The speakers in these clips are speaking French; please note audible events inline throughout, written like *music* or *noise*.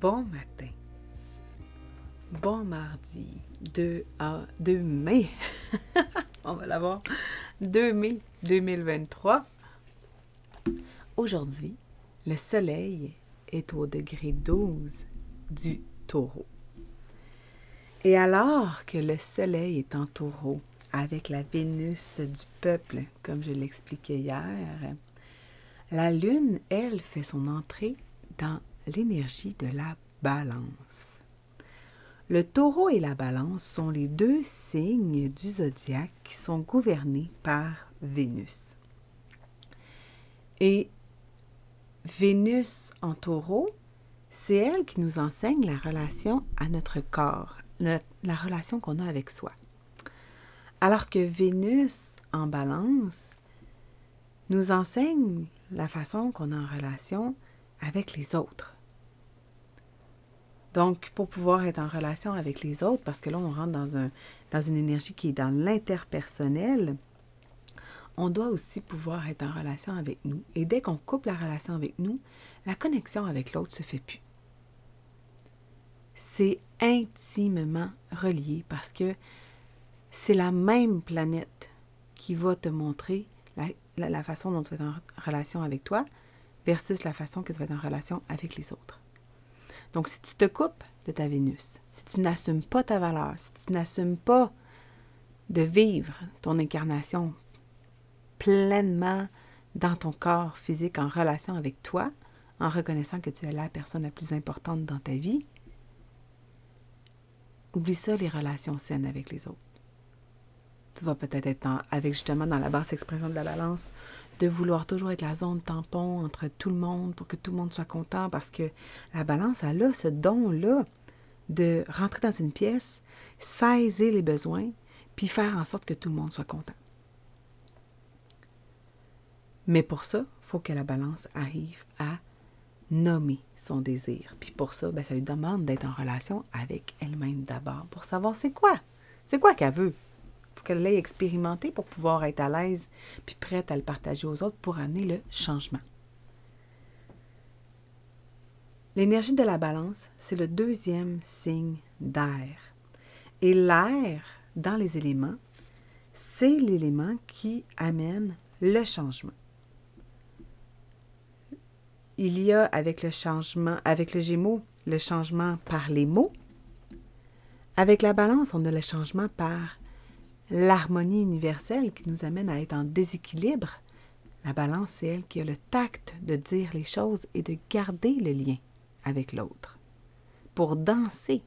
Bon matin. Bon mardi 2, à 2 mai. *laughs* On va l'avoir. 2 mai 2023. Aujourd'hui, le soleil est au degré 12 du taureau. Et alors que le soleil est en taureau avec la Vénus du peuple, comme je l'expliquais hier, la lune, elle, fait son entrée dans l'énergie de la balance. Le taureau et la balance sont les deux signes du zodiaque qui sont gouvernés par Vénus. Et Vénus en taureau, c'est elle qui nous enseigne la relation à notre corps, la relation qu'on a avec soi. Alors que Vénus en balance nous enseigne la façon qu'on a en relation avec les autres. Donc, pour pouvoir être en relation avec les autres, parce que là, on rentre dans, un, dans une énergie qui est dans l'interpersonnel, on doit aussi pouvoir être en relation avec nous. Et dès qu'on coupe la relation avec nous, la connexion avec l'autre se fait plus. C'est intimement relié parce que c'est la même planète qui va te montrer la, la façon dont tu es en relation avec toi, versus la façon que tu vas être en relation avec les autres. Donc, si tu te coupes de ta Vénus, si tu n'assumes pas ta valeur, si tu n'assumes pas de vivre ton incarnation pleinement dans ton corps physique en relation avec toi, en reconnaissant que tu es la personne la plus importante dans ta vie, oublie ça les relations saines avec les autres. Tu vas peut-être être, avec justement dans la basse expression de la balance, de vouloir toujours être la zone tampon entre tout le monde pour que tout le monde soit content parce que la balance, elle a ce don-là de rentrer dans une pièce, saisir les besoins, puis faire en sorte que tout le monde soit content. Mais pour ça, il faut que la balance arrive à nommer son désir. Puis pour ça, ben, ça lui demande d'être en relation avec elle-même d'abord pour savoir c'est quoi? C'est quoi qu'elle veut? Qu'elle l'ait expérimenté pour pouvoir être à l'aise puis prête à le partager aux autres pour amener le changement. L'énergie de la balance, c'est le deuxième signe d'air. Et l'air, dans les éléments, c'est l'élément qui amène le changement. Il y a avec le changement, avec le Gémeaux, le changement par les mots. Avec la balance, on a le changement par l'harmonie universelle qui nous amène à être en déséquilibre, la balance, c'est elle qui a le tact de dire les choses et de garder le lien avec l'autre, pour danser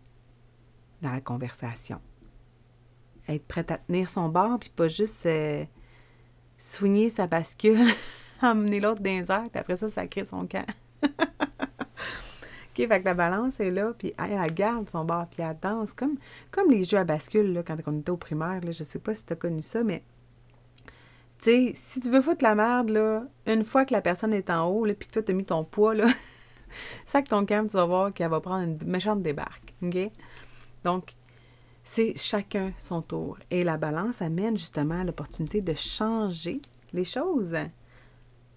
dans la conversation. Être prête à tenir son bord, puis pas juste euh, soigner sa bascule, *laughs* emmener l'autre dans les puis après ça, ça crée son camp. *laughs* OK, fait que la balance est là, puis elle, garde son bord, puis elle danse, comme, comme les jeux à bascule, là, quand on était au primaire, là, je sais pas si tu as connu ça, mais tu sais, si tu veux foutre la merde, là, une fois que la personne est en haut, là, puis que toi, tu as mis ton poids, là, *laughs* sac ton camp, tu vas voir qu'elle va prendre une méchante débarque? Donc, c'est chacun son tour. Et la balance amène justement l'opportunité de changer les choses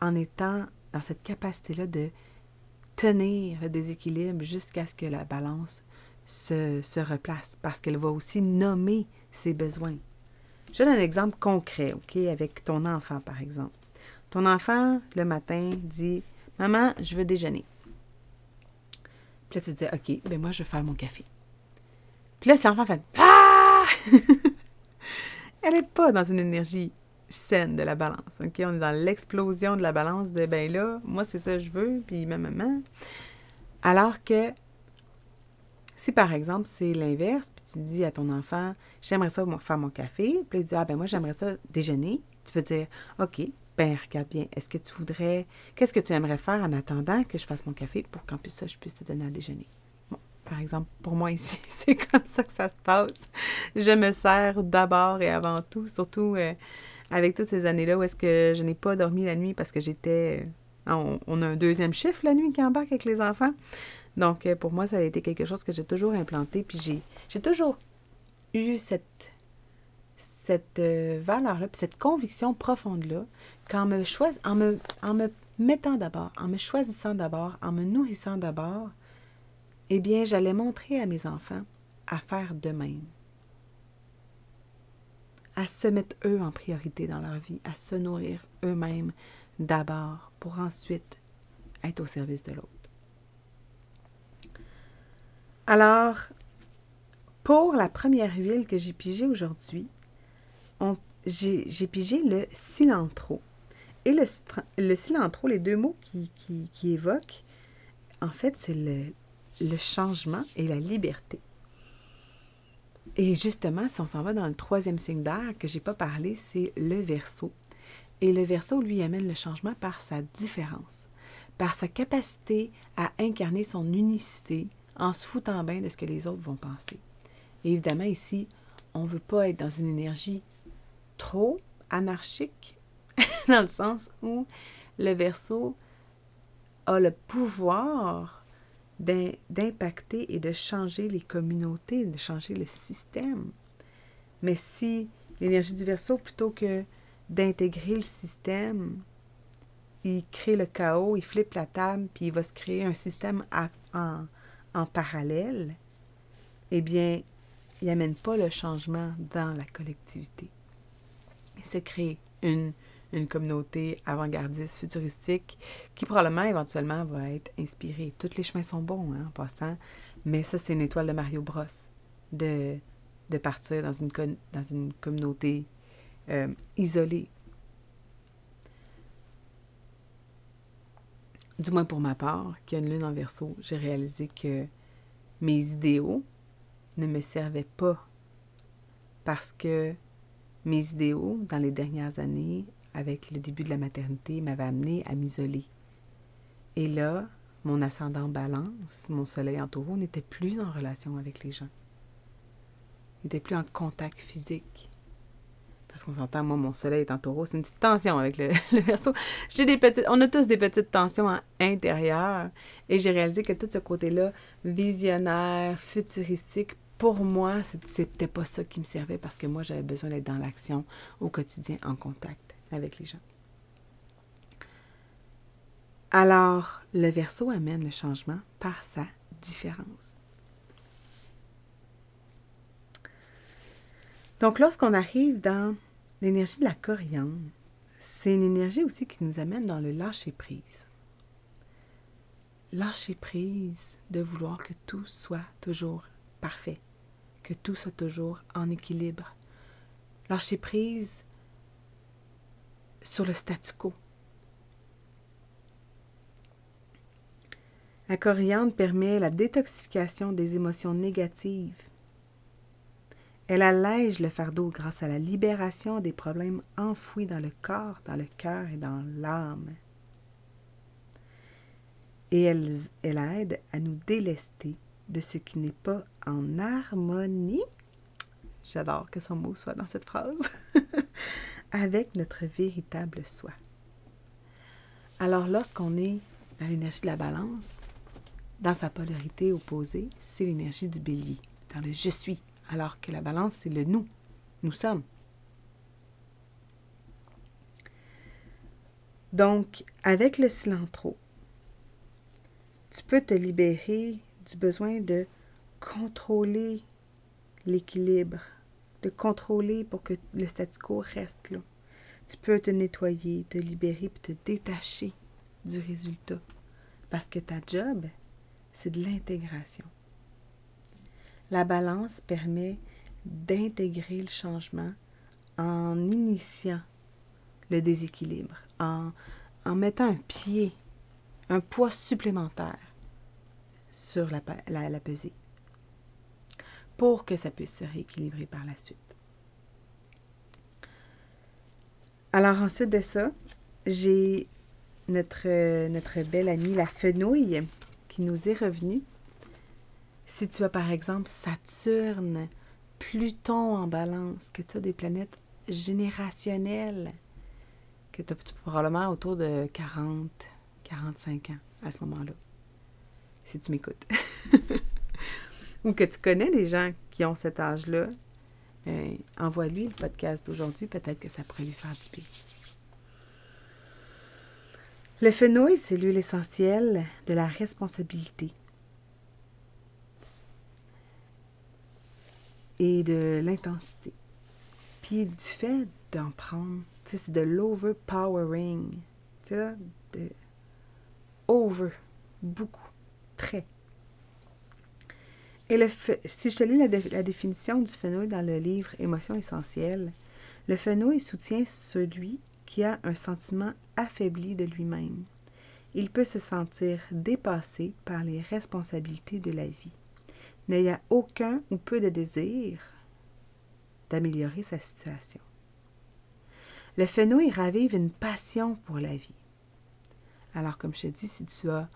en étant dans cette capacité-là de tenir le déséquilibre jusqu'à ce que la balance se, se replace, parce qu'elle va aussi nommer ses besoins. Je donne un exemple concret, OK, avec ton enfant, par exemple. Ton enfant, le matin, dit Maman, je veux déjeuner. Puis là, tu dis OK, ben moi, je vais faire mon café. Puis là, si l'enfant fait Ah *laughs* Elle n'est pas dans une énergie saine de la balance. On est dans l'explosion de la balance de ben là, moi c'est ça que je veux, puis ma maman. Alors que Si par exemple c'est l'inverse, puis tu dis à ton enfant, j'aimerais ça faire mon café, puis il dit, ah ben moi j'aimerais ça déjeuner, tu peux dire, ok, ben regarde bien, est-ce que tu voudrais, qu'est-ce que tu aimerais faire en attendant que je fasse mon café pour qu'en plus ça, je puisse te donner à déjeuner? Par exemple, pour moi ici, *laughs* c'est comme ça que ça se passe. Je me sers d'abord et avant tout, surtout euh, avec toutes ces années-là où est-ce que je n'ai pas dormi la nuit parce que j'étais... On, on, a un deuxième chiffre la nuit qui embarque avec les enfants. Donc, euh, pour moi, ça a été quelque chose que j'ai toujours implanté. Puis j'ai toujours eu cette, euh, valeur-là, puis cette conviction profonde-là, qu'en me, en me, en me mettant d'abord, en me choisissant d'abord, en me nourrissant d'abord, eh bien, j'allais montrer à mes enfants à faire de même. À se mettre eux en priorité dans leur vie, à se nourrir eux-mêmes d'abord pour ensuite être au service de l'autre. Alors, pour la première huile que j'ai pigée aujourd'hui, j'ai pigé le cilantro. Et le, cilantro, les deux mots qui, évoquent, en fait, c'est le changement et la liberté. Et justement, si on s'en va dans le troisième signe d'air que j'ai pas parlé, c'est le verso. Et le verso, lui, amène le changement par sa différence, par sa capacité à incarner son unicité, en se foutant bien de ce que les autres vont penser. Évidemment, ici, on ne veut pas être dans une énergie trop anarchique, *laughs* dans le sens où le verso a le pouvoir d'impacter et de changer les communautés, de changer le système. Mais si l'énergie du verso, plutôt que d'intégrer le système, il crée le chaos, il flippe la table, puis il va se créer un système en, en parallèle, eh bien, il n'amène pas le changement dans la collectivité. Il se crée une, une communauté avant-gardiste, futuristique, qui probablement, éventuellement, va être inspirée. Tous les chemins sont bons, hein, en passant, mais ça, c'est une étoile de Mario Bros, de, partir dans une, dans une communauté euh, isolée. du moins pour ma part, qui a une lune en verso, j'ai réalisé que mes idéaux ne me servaient pas parce que mes idéaux, dans les dernières années, avec le début de la maternité, m'avaient amené à m'isoler. Et là, mon ascendant balance, mon soleil en taureau, n'était plus en relation avec les gens. N'était plus en contact physique. Parce qu'on s'entend, moi, mon soleil est en taureau, c'est une petite tension avec le, *laughs* verso. J'ai des petites, on a tous des petites tensions intérieures. Et j'ai réalisé que tout ce côté-là, visionnaire, futuristique, pour moi, c'était pas ça qui me servait parce que moi, j'avais besoin d'être dans l'action au quotidien, en contact avec les gens. Alors, le verso amène le changement par sa différence. Donc, lorsqu'on arrive dans L'énergie de la coriandre, c'est une énergie aussi qui nous amène dans le lâcher-prise. Lâcher-prise de vouloir que tout soit toujours parfait, que tout soit toujours en équilibre. Lâcher-prise sur le statu quo. La coriandre permet la détoxification des émotions négatives elle allège le fardeau grâce à la libération des problèmes enfouis dans le corps, dans le cœur et dans l'âme. Et elle, elle aide à nous délester de ce qui n'est pas en harmonie. J'adore que son mot soit dans cette phrase. *laughs* avec notre véritable soi. Alors lorsqu'on est dans l'énergie de la balance, dans sa polarité opposée, c'est l'énergie du bélier, dans le je suis, alors que la balance, c'est le nous. Nous sommes. Donc, avec le cilantro, tu peux te libérer du besoin de contrôler l'équilibre, de contrôler pour que le statu quo reste là. Tu peux te nettoyer, te libérer, puis te détacher du résultat. Parce que ta job, c'est de l'intégration. La balance permet d'intégrer le changement en initiant le déséquilibre, en, mettant un pied, un poids supplémentaire sur la, pesée. Pour que ça puisse se rééquilibrer par la suite. Alors ensuite de ça, j'ai notre, belle amie la fenouille qui nous est revenue. Si tu as par exemple Saturne, Pluton en balance, que tu as des planètes générationnelles, que tu as probablement autour de 40, 45 ans à ce moment-là, si tu m'écoutes. *laughs* Ou que tu connais des gens qui ont cet âge-là, euh, envoie-lui le podcast d'aujourd'hui, peut-être que ça pourrait lui faire du bien. Le fenouil, c'est l'huile essentielle de la responsabilité et de l'intensité. Puis du fait d'en prendre, c'est de l'overpowering. Tu de over, beaucoup, très. Et si je te lis la, la, définition du fenouil dans le livre Émotions essentielles, le fenouil soutient celui qui a un sentiment affaibli de lui-même. Il peut se sentir dépassé par les responsabilités de la vie, n'ayant aucun ou peu de désir d'améliorer sa situation. Le fenouil ravive une passion pour la vie. Alors, comme je te dis, si tu as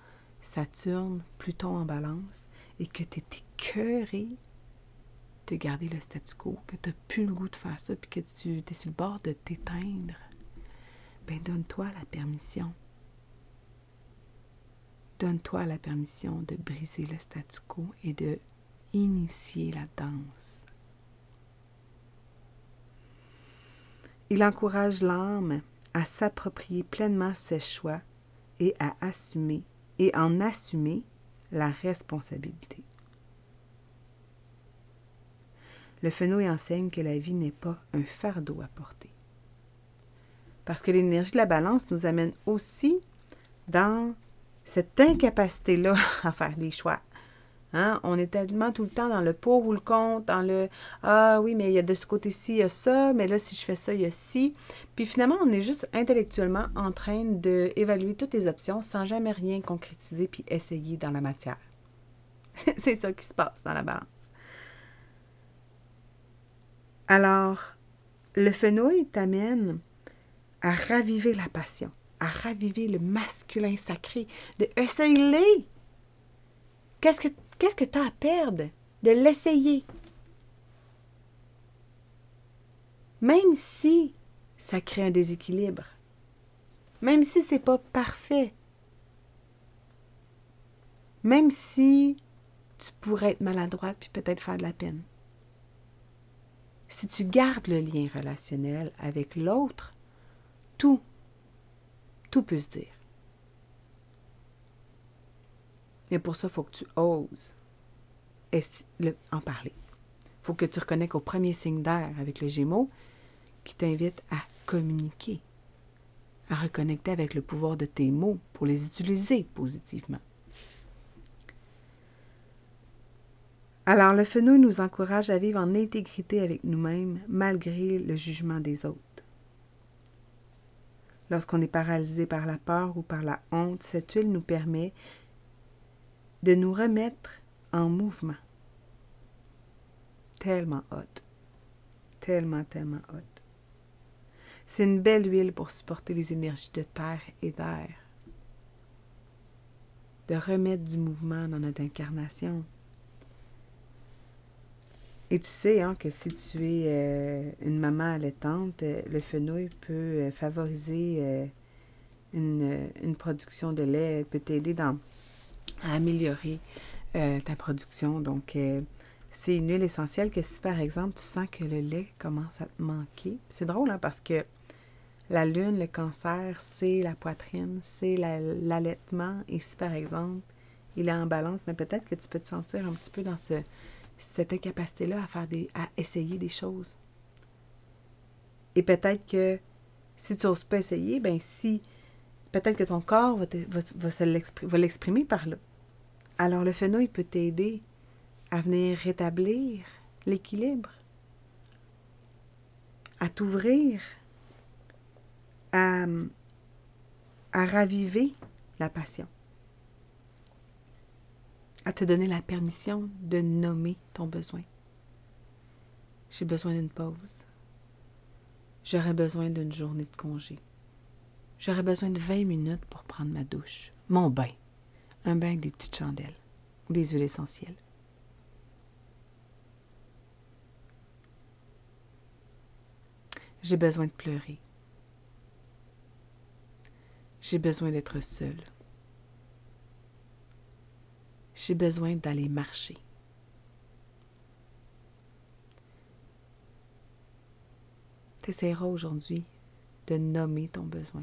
Saturne, Pluton en balance, et que tu es de garder le statu quo, que tu n'as plus le goût de faire ça, puis que tu es sur le bord de t'éteindre, ben donne-toi la permission. Donne-toi la permission de briser le statu quo et de initier la danse. Il encourage l'âme à s'approprier pleinement ses choix et à assumer et en assumer la responsabilité. Le fenouil enseigne que la vie n'est pas un fardeau à porter. Parce que l'énergie de la balance nous amène aussi dans cette incapacité-là *laughs* à faire des choix. Hein? On est tellement tout le temps dans le pour ou le contre, dans le Ah oui, mais il y a de ce côté-ci, il y a ça, mais là, si je fais ça, il y a ci. Puis finalement, on est juste intellectuellement en train d'évaluer toutes les options sans jamais rien concrétiser puis essayer dans la matière. *laughs* C'est ça qui se passe dans la balance. Alors, le fenouil t'amène à raviver la passion, à raviver le masculin sacré, de essayer. Qu'est-ce que tu as à perdre de l'essayer? Même si ça crée un déséquilibre, même si c'est pas parfait, même si tu pourrais être maladroite puis peut-être faire de la peine. Si tu gardes le lien relationnel avec l'autre, tout, tout peut se dire. Mais pour ça, il faut que tu oses en parler. Il faut que tu reconnais au premier signe d'air avec le Gémeaux qui t'invite à communiquer, à reconnecter avec le pouvoir de tes mots pour les utiliser positivement. Alors, le fenouil nous encourage à vivre en intégrité avec nous-mêmes malgré le jugement des autres. Lorsqu'on est paralysé par la peur ou par la honte, cette huile nous permet de nous remettre en mouvement. Tellement haute. Tellement, tellement haute. C'est une belle huile pour supporter les énergies de terre et d'air. De remettre du mouvement dans notre incarnation. Et tu sais hein, que si tu es euh, une maman allaitante, euh, le fenouil peut euh, favoriser une, production de lait, peut t'aider à améliorer ta production. Donc, c'est une huile essentielle que si par exemple tu sens que le lait commence à te manquer, c'est drôle hein, parce que la lune, le cancer, c'est la poitrine, c'est l'allaitement. et si par exemple il est en balance, mais peut-être que tu peux te sentir un petit peu dans ce cette incapacité-là à faire des, à essayer des choses. Et peut-être que si tu n'oses pas essayer, ben si peut-être que ton corps va, l'exprimer par là. Alors le fenouil peut t'aider à venir rétablir l'équilibre, à t'ouvrir, à, à raviver la passion à te donner la permission de nommer ton besoin, J'ai besoin d'une pause. J'aurais besoin d'une journée de congé. J'aurais besoin de 20 minutes pour prendre ma douche, mon bain, un bain avec des petites chandelles ou des huiles essentielles. J'ai besoin de pleurer. J'ai besoin d'être seule. J'ai besoin d'aller marcher. Tu essaieras aujourd'hui de nommer ton besoin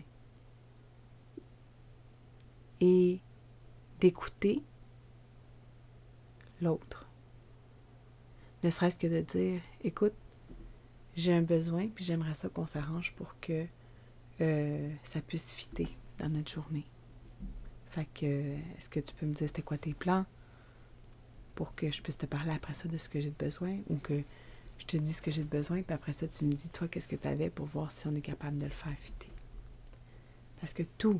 et d'écouter l'autre. Ne serait-ce que de dire, écoute, j'ai un besoin, puis j'aimerais ça qu'on s'arrange pour que euh, ça puisse fitter dans notre journée. Fait que, est-ce que tu peux me dire c'était quoi tes plans pour que je puisse te parler après ça de ce que j'ai de besoin ou que je te dis ce que j'ai de besoin, puis après ça, tu me dis, toi, qu'est-ce que tu avais pour voir si on est capable de le faire fitter? Parce que tout,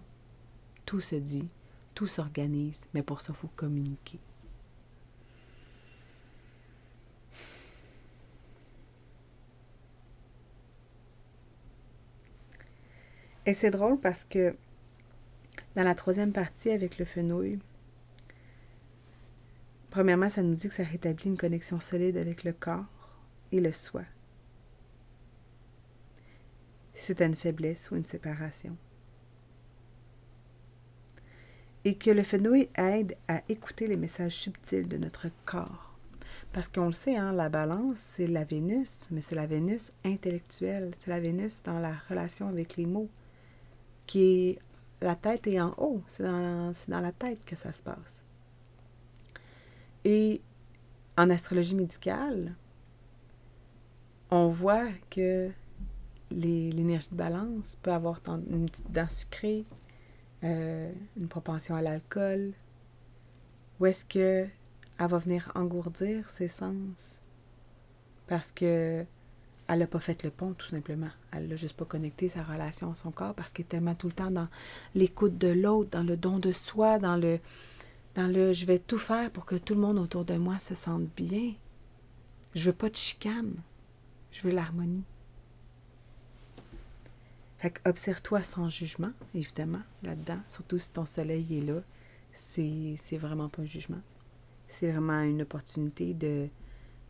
tout se dit, tout s'organise, mais pour ça, il faut communiquer. Et c'est drôle parce que dans la troisième partie avec le fenouil, premièrement, ça nous dit que ça rétablit une connexion solide avec le corps et le soi suite à une faiblesse ou une séparation. Et que le fenouil aide à écouter les messages subtils de notre corps. Parce qu'on le sait, hein, la balance, c'est la Vénus, mais c'est la Vénus intellectuelle, c'est la Vénus dans la relation avec les mots, qui est la tête est en haut, c'est dans, dans la tête que ça se passe. Et en astrologie médicale, on voit que l'énergie de balance peut avoir une petite dent sucrée, euh, une propension à l'alcool, ou est-ce que elle va venir engourdir ses sens? Parce que elle n'a pas fait le pont, tout simplement. Elle n'a juste pas connecté sa relation à son corps parce qu'elle est tellement tout le temps dans l'écoute de l'autre, dans le don de soi, dans le, dans le je vais tout faire pour que tout le monde autour de moi se sente bien. Je veux pas de chicane. Je veux l'harmonie. Fait observe-toi sans jugement, évidemment, là-dedans. Surtout si ton soleil est là. C'est, vraiment pas un jugement. C'est vraiment une opportunité de,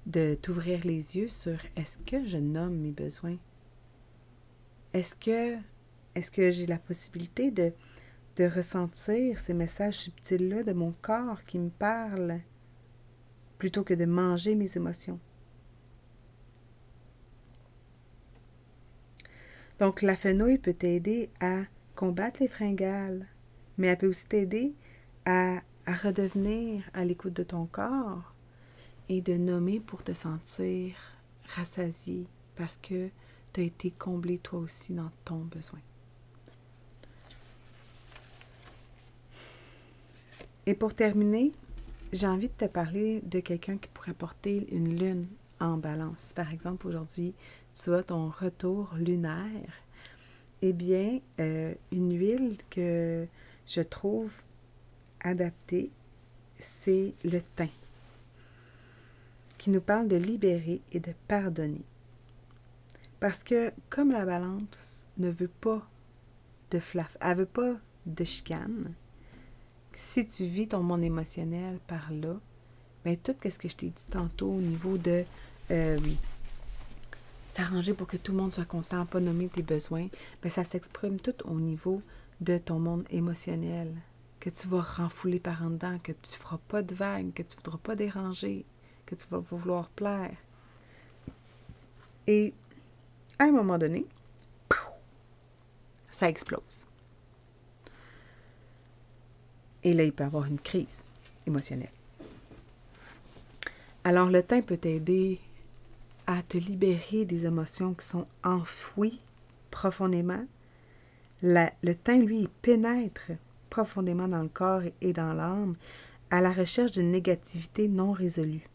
de t'ouvrir les yeux sur est-ce que je nomme mes besoins? Est-ce que, est-ce que j'ai la possibilité de, de ressentir ces messages subtils-là de mon corps qui me parlent plutôt que de manger mes émotions? Donc, la fenouil peut t'aider à combattre les fringales, mais elle peut aussi t'aider à, à redevenir à l'écoute de ton corps et de nommer pour te sentir rassasié parce que tu as été comblé toi aussi dans ton besoin. Et pour terminer, j'ai envie de te parler de quelqu'un qui pourrait porter une lune en balance. Par exemple, aujourd'hui, tu as ton retour lunaire, eh bien, euh, une huile que je trouve adaptée, c'est le thym, nous parle de libérer et de pardonner. Parce que comme la balance ne veut pas de flaf, elle veut pas de chicane, si tu vis ton monde émotionnel par là, bien, tout ce que je t'ai dit tantôt au niveau de euh, s'arranger pour que tout le monde soit content, pas nommer tes besoins, mais ça s'exprime tout au niveau de ton monde émotionnel, que tu vas renfouler par en dedans, que tu feras pas de vagues, que tu ne voudras pas déranger, que tu vas vouloir plaire. Et à un moment donné, ça explose. Et là, il peut y avoir une crise émotionnelle. Alors, le temps peut t'aider à te libérer des émotions qui sont enfouies profondément. le teint, lui, pénètre profondément dans le corps et dans l'âme à la recherche d'une négativité non résolue.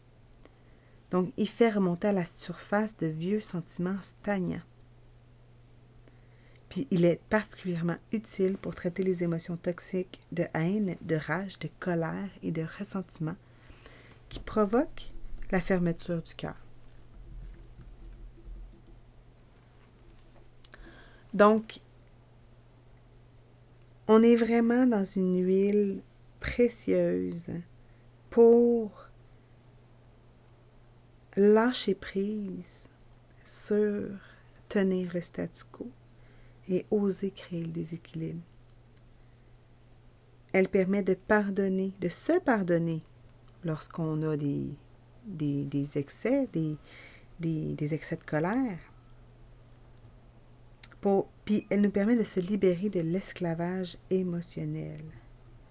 Donc, il fait remonter à la surface de vieux sentiments stagnants. Puis, il est particulièrement utile pour traiter les émotions toxiques de haine, de rage, de colère et de ressentiment qui provoquent la fermeture du cœur. Donc, on est vraiment dans une huile précieuse pour lâcher prise sur tenir le statu quo et oser créer le déséquilibre. Elle permet de pardonner, de se pardonner lorsqu'on a des, excès, des, des, excès de colère. puis elle nous permet de se libérer de l'esclavage émotionnel.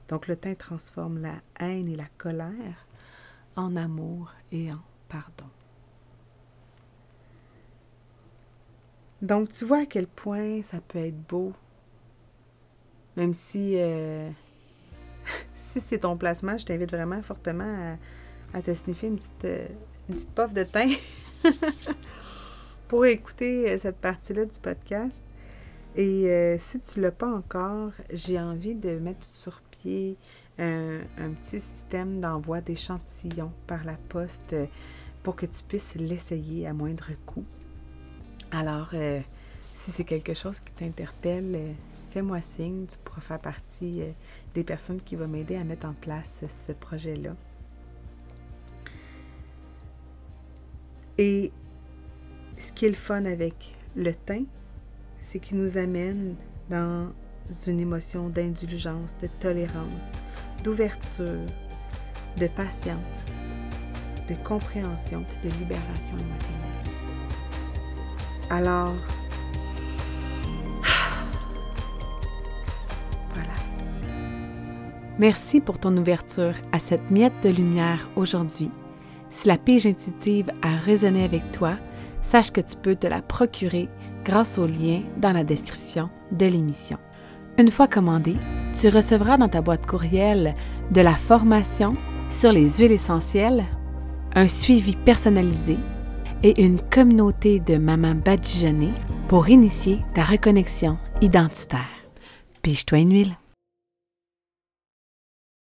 Donc le teint transforme la haine et la colère en amour et en pardon. Donc tu vois à quel point ça peut être beau, même si, euh, *laughs* si c'est ton placement, je t'invite vraiment fortement à, te sniffer une petite, euh, de teint *laughs* pour écouter euh, cette partie-là du podcast. Et si tu ne l'as pas encore, j'ai envie de mettre sur pied un, petit système d'envoi d'échantillons par la poste pour que tu puisses l'essayer à moindre coût. Alors, euh, si c'est quelque chose qui t'interpelle, euh, fais-moi signe. Tu pourras faire partie euh, des personnes qui vont m'aider à mettre en place ce projet-là. Et ce qui est le fun avec le teint, c'est qu'il nous amène dans une émotion d'indulgence, de tolérance, d'ouverture, de patience, de compréhension, de libération émotionnelle. Alors, *sighs* voilà. Merci pour ton ouverture à cette miette de lumière aujourd'hui. Si la pige intuitive a résonné avec toi, sache que tu peux te la procurer grâce au lien dans la description de l'émission. Une fois commandée, tu recevras dans ta boîte courriel de la formation sur les huiles essentielles, un suivi personnalisé et une communauté de mamans badigeonnées pour initier ta reconnexion identitaire. Pige-toi une huile.